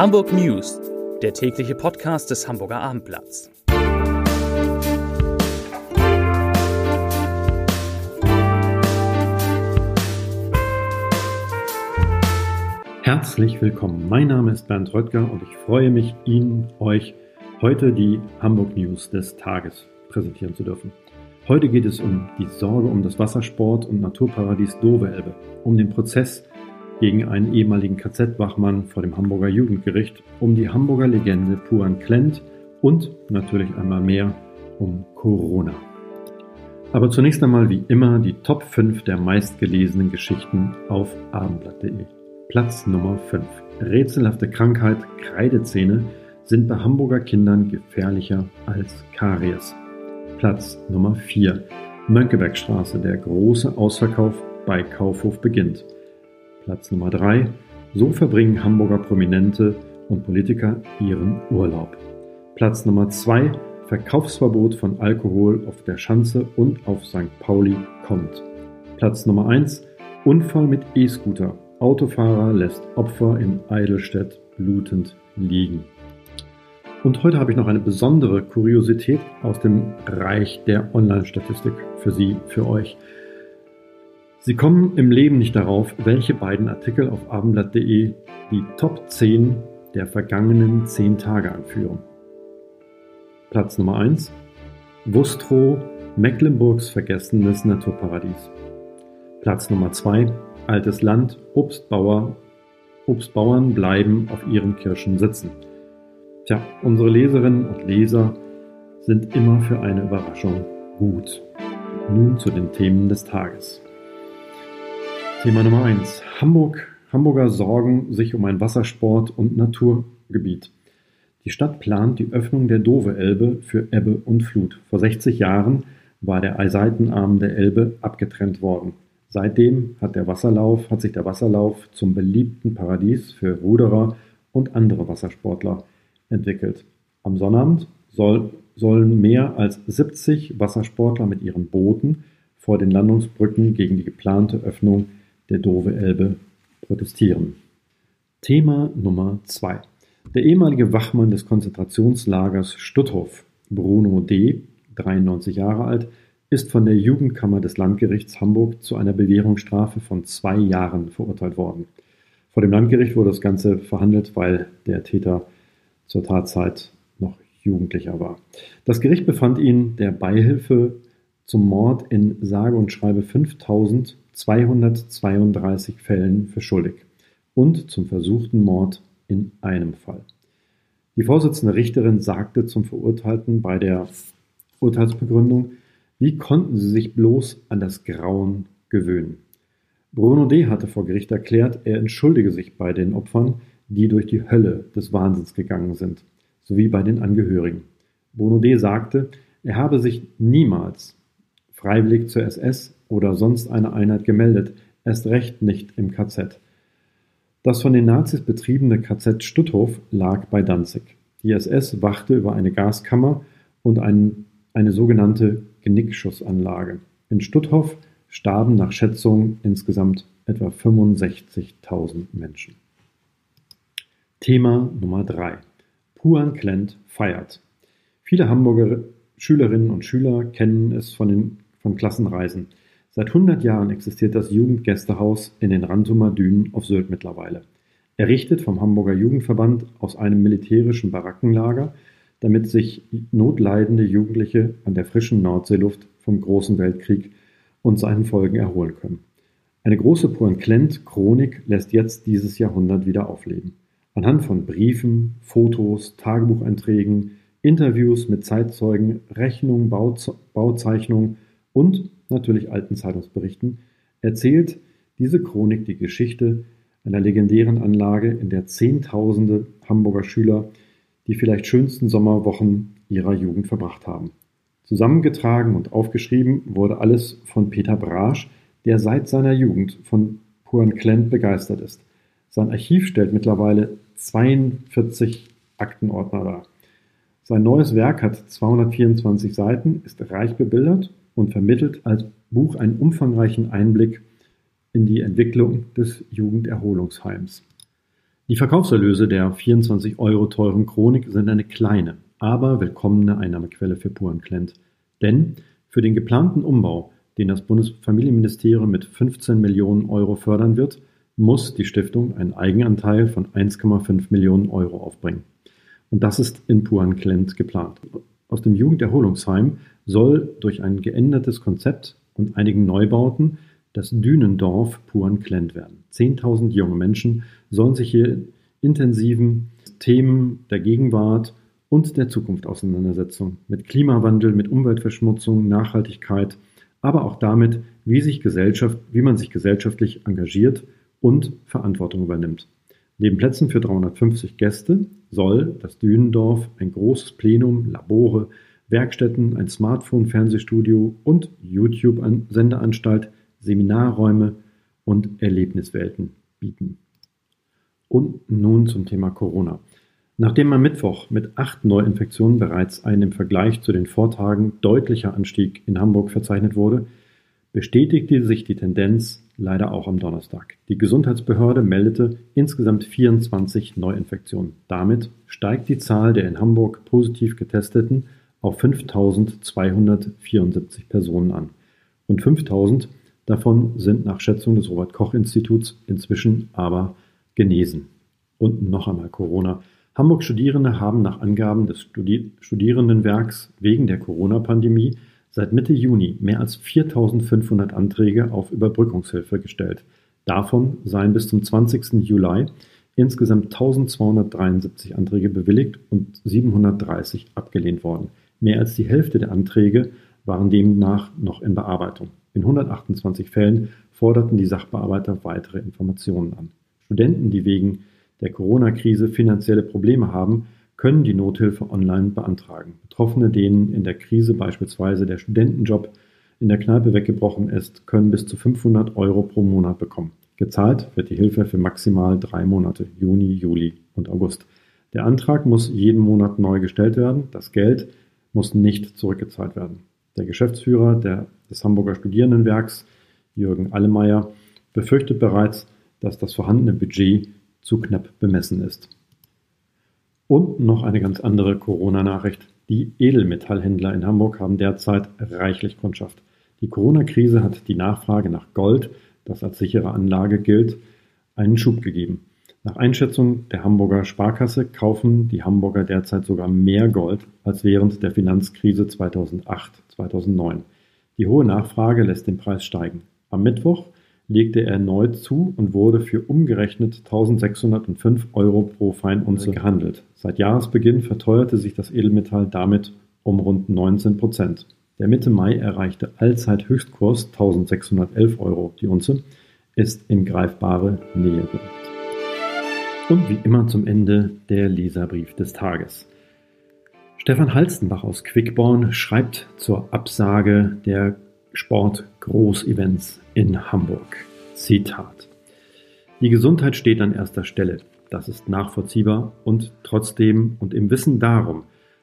Hamburg News, der tägliche Podcast des Hamburger Abendblatts. Herzlich willkommen. Mein Name ist Bernd Röttger und ich freue mich, Ihnen, euch heute die Hamburg News des Tages präsentieren zu dürfen. Heute geht es um die Sorge um das Wassersport- und Naturparadies Doveelbe, um den Prozess gegen einen ehemaligen KZ-Wachmann vor dem Hamburger Jugendgericht, um die Hamburger Legende Puan Klent und natürlich einmal mehr um Corona. Aber zunächst einmal wie immer die Top 5 der meistgelesenen Geschichten auf abendblatt.de. Platz Nummer 5. Rätselhafte Krankheit Kreidezähne sind bei Hamburger Kindern gefährlicher als Karies. Platz Nummer 4. Mönckebergstraße, der große Ausverkauf bei Kaufhof beginnt. Platz Nummer 3. So verbringen Hamburger Prominente und Politiker ihren Urlaub. Platz Nummer 2. Verkaufsverbot von Alkohol auf der Schanze und auf St. Pauli kommt. Platz Nummer 1. Unfall mit E-Scooter. Autofahrer lässt Opfer in Eidelstedt blutend liegen. Und heute habe ich noch eine besondere Kuriosität aus dem Reich der Online-Statistik für Sie, für euch. Sie kommen im Leben nicht darauf, welche beiden Artikel auf abendblatt.de die Top 10 der vergangenen 10 Tage anführen. Platz Nummer 1. Wustrow, Mecklenburgs vergessenes Naturparadies. Platz Nummer 2. Altes Land, Obstbauer, Obstbauern bleiben auf ihren Kirschen sitzen. Tja, unsere Leserinnen und Leser sind immer für eine Überraschung gut. Nun zu den Themen des Tages. Thema Nummer 1. Hamburg. Hamburger sorgen sich um ein Wassersport- und Naturgebiet. Die Stadt plant die Öffnung der Dove-Elbe für Ebbe und Flut. Vor 60 Jahren war der Seitenarm der Elbe abgetrennt worden. Seitdem hat, der Wasserlauf, hat sich der Wasserlauf zum beliebten Paradies für Ruderer und andere Wassersportler entwickelt. Am Sonnabend soll, sollen mehr als 70 Wassersportler mit ihren Booten vor den Landungsbrücken gegen die geplante Öffnung der Dove Elbe protestieren. Thema Nummer 2. Der ehemalige Wachmann des Konzentrationslagers Stutthof, Bruno D., 93 Jahre alt, ist von der Jugendkammer des Landgerichts Hamburg zu einer Bewährungsstrafe von zwei Jahren verurteilt worden. Vor dem Landgericht wurde das Ganze verhandelt, weil der Täter zur Tatzeit noch Jugendlicher war. Das Gericht befand ihn der Beihilfe zum Mord in sage und schreibe 5000 232 Fällen für schuldig und zum versuchten Mord in einem Fall. Die Vorsitzende Richterin sagte zum Verurteilten bei der Urteilsbegründung, wie konnten Sie sich bloß an das Grauen gewöhnen? Bruno D. hatte vor Gericht erklärt, er entschuldige sich bei den Opfern, die durch die Hölle des Wahnsinns gegangen sind, sowie bei den Angehörigen. Bruno D. sagte, er habe sich niemals freiwillig zur SS oder sonst einer Einheit gemeldet, erst recht nicht im KZ. Das von den Nazis betriebene KZ Stutthof lag bei Danzig. Die SS wachte über eine Gaskammer und ein, eine sogenannte Genickschussanlage. In Stutthof starben nach Schätzungen insgesamt etwa 65.000 Menschen. Thema Nummer 3. Puan Klent feiert. Viele Hamburger Schülerinnen und Schüler kennen es von, den, von Klassenreisen. Seit 100 Jahren existiert das Jugendgästehaus in den Rantumer Dünen auf Sylt mittlerweile. Errichtet vom Hamburger Jugendverband aus einem militärischen Barackenlager, damit sich notleidende Jugendliche an der frischen Nordseeluft vom Großen Weltkrieg und seinen Folgen erholen können. Eine große Pointlent-Chronik lässt jetzt dieses Jahrhundert wieder aufleben. Anhand von Briefen, Fotos, Tagebucheinträgen, Interviews mit Zeitzeugen, Rechnungen, Bauzeichnungen und natürlich alten Zeitungsberichten, erzählt diese Chronik die Geschichte einer legendären Anlage, in der Zehntausende Hamburger Schüler die vielleicht schönsten Sommerwochen ihrer Jugend verbracht haben. Zusammengetragen und aufgeschrieben wurde alles von Peter Brasch, der seit seiner Jugend von Klent begeistert ist. Sein Archiv stellt mittlerweile 42 Aktenordner dar. Sein neues Werk hat 224 Seiten, ist reich bebildert und vermittelt als Buch einen umfangreichen Einblick in die Entwicklung des Jugenderholungsheims. Die Verkaufserlöse der 24 Euro teuren Chronik sind eine kleine, aber willkommene Einnahmequelle für Purenklent. Denn für den geplanten Umbau, den das Bundesfamilienministerium mit 15 Millionen Euro fördern wird, muss die Stiftung einen Eigenanteil von 1,5 Millionen Euro aufbringen. Und das ist in Purenklent geplant. Aus dem Jugenderholungsheim soll durch ein geändertes Konzept und einigen Neubauten das Dünendorf Purenklent werden. 10.000 junge Menschen sollen sich hier intensiven Themen der Gegenwart und der Zukunft auseinandersetzen. Mit Klimawandel, mit Umweltverschmutzung, Nachhaltigkeit, aber auch damit, wie, sich Gesellschaft, wie man sich gesellschaftlich engagiert und Verantwortung übernimmt. Neben Plätzen für 350 Gäste soll das Dünendorf ein großes Plenum, Labore, Werkstätten, ein Smartphone-Fernsehstudio und YouTube-Sendeanstalt, Seminarräume und Erlebniswelten bieten. Und nun zum Thema Corona. Nachdem am Mittwoch mit acht Neuinfektionen bereits ein im Vergleich zu den Vortagen deutlicher Anstieg in Hamburg verzeichnet wurde, bestätigte sich die Tendenz leider auch am Donnerstag. Die Gesundheitsbehörde meldete insgesamt 24 Neuinfektionen. Damit steigt die Zahl der in Hamburg positiv getesteten auf 5.274 Personen an. Und 5.000 davon sind nach Schätzung des Robert Koch Instituts inzwischen aber genesen. Und noch einmal Corona. Hamburg Studierende haben nach Angaben des Studi Studierendenwerks wegen der Corona-Pandemie seit Mitte Juni mehr als 4.500 Anträge auf Überbrückungshilfe gestellt. Davon seien bis zum 20. Juli insgesamt 1.273 Anträge bewilligt und 730 abgelehnt worden. Mehr als die Hälfte der Anträge waren demnach noch in Bearbeitung. In 128 Fällen forderten die Sachbearbeiter weitere Informationen an. Studenten, die wegen der Corona-Krise finanzielle Probleme haben, können die Nothilfe online beantragen. Betroffene, denen in der Krise beispielsweise der Studentenjob in der Kneipe weggebrochen ist, können bis zu 500 Euro pro Monat bekommen. Gezahlt wird die Hilfe für maximal drei Monate, Juni, Juli und August. Der Antrag muss jeden Monat neu gestellt werden. Das Geld muss nicht zurückgezahlt werden. Der Geschäftsführer der, des Hamburger Studierendenwerks, Jürgen Allemeyer, befürchtet bereits, dass das vorhandene Budget zu knapp bemessen ist. Und noch eine ganz andere Corona-Nachricht. Die Edelmetallhändler in Hamburg haben derzeit reichlich Kundschaft. Die Corona-Krise hat die Nachfrage nach Gold, das als sichere Anlage gilt, einen Schub gegeben. Nach Einschätzung der Hamburger Sparkasse kaufen die Hamburger derzeit sogar mehr Gold als während der Finanzkrise 2008-2009. Die hohe Nachfrage lässt den Preis steigen. Am Mittwoch legte er erneut zu und wurde für umgerechnet 1605 Euro pro Feinunze gehandelt. Seit Jahresbeginn verteuerte sich das Edelmetall damit um rund 19 Prozent. Der Mitte Mai erreichte Allzeithöchstkurs 1611 Euro die Unze, ist in greifbare Nähe gerückt. Und wie immer zum Ende der Leserbrief des Tages. Stefan Halstenbach aus Quickborn schreibt zur Absage der Sport-Großevents in Hamburg. Zitat. Die Gesundheit steht an erster Stelle. Das ist nachvollziehbar und trotzdem und im Wissen darum,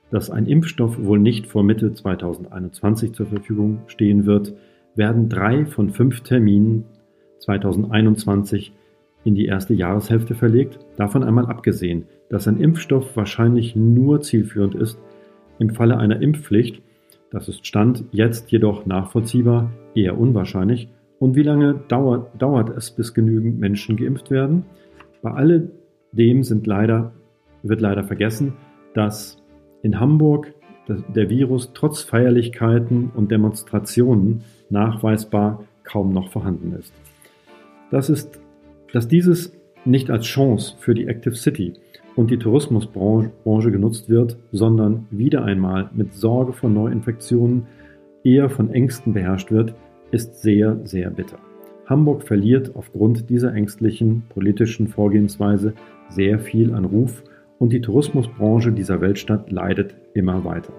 dass ein Impfstoff wohl nicht vor Mitte 2021 zur Verfügung stehen wird, werden drei von fünf Terminen 2021 in die erste Jahreshälfte verlegt, davon einmal abgesehen, dass ein Impfstoff wahrscheinlich nur zielführend ist im Falle einer Impfpflicht das ist Stand jetzt jedoch nachvollziehbar eher unwahrscheinlich. Und wie lange dauert, dauert es, bis genügend Menschen geimpft werden? Bei alledem sind leider, wird leider vergessen, dass in Hamburg der Virus trotz Feierlichkeiten und Demonstrationen nachweisbar kaum noch vorhanden ist. Das ist, dass dieses nicht als Chance für die Active City und die Tourismusbranche genutzt wird, sondern wieder einmal mit Sorge vor Neuinfektionen eher von Ängsten beherrscht wird, ist sehr, sehr bitter. Hamburg verliert aufgrund dieser ängstlichen politischen Vorgehensweise sehr viel an Ruf und die Tourismusbranche dieser Weltstadt leidet immer weiter.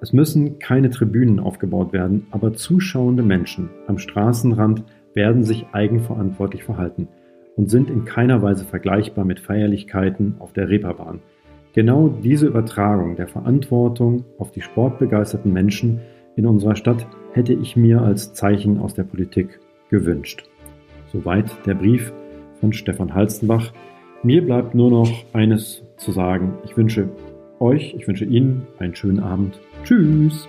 Es müssen keine Tribünen aufgebaut werden, aber zuschauende Menschen am Straßenrand werden sich eigenverantwortlich verhalten und sind in keiner Weise vergleichbar mit Feierlichkeiten auf der Reeperbahn. Genau diese Übertragung der Verantwortung auf die sportbegeisterten Menschen in unserer Stadt hätte ich mir als Zeichen aus der Politik gewünscht. Soweit der Brief von Stefan Halstenbach, Mir bleibt nur noch eines zu sagen. Ich wünsche euch, ich wünsche Ihnen einen schönen Abend. Tschüss.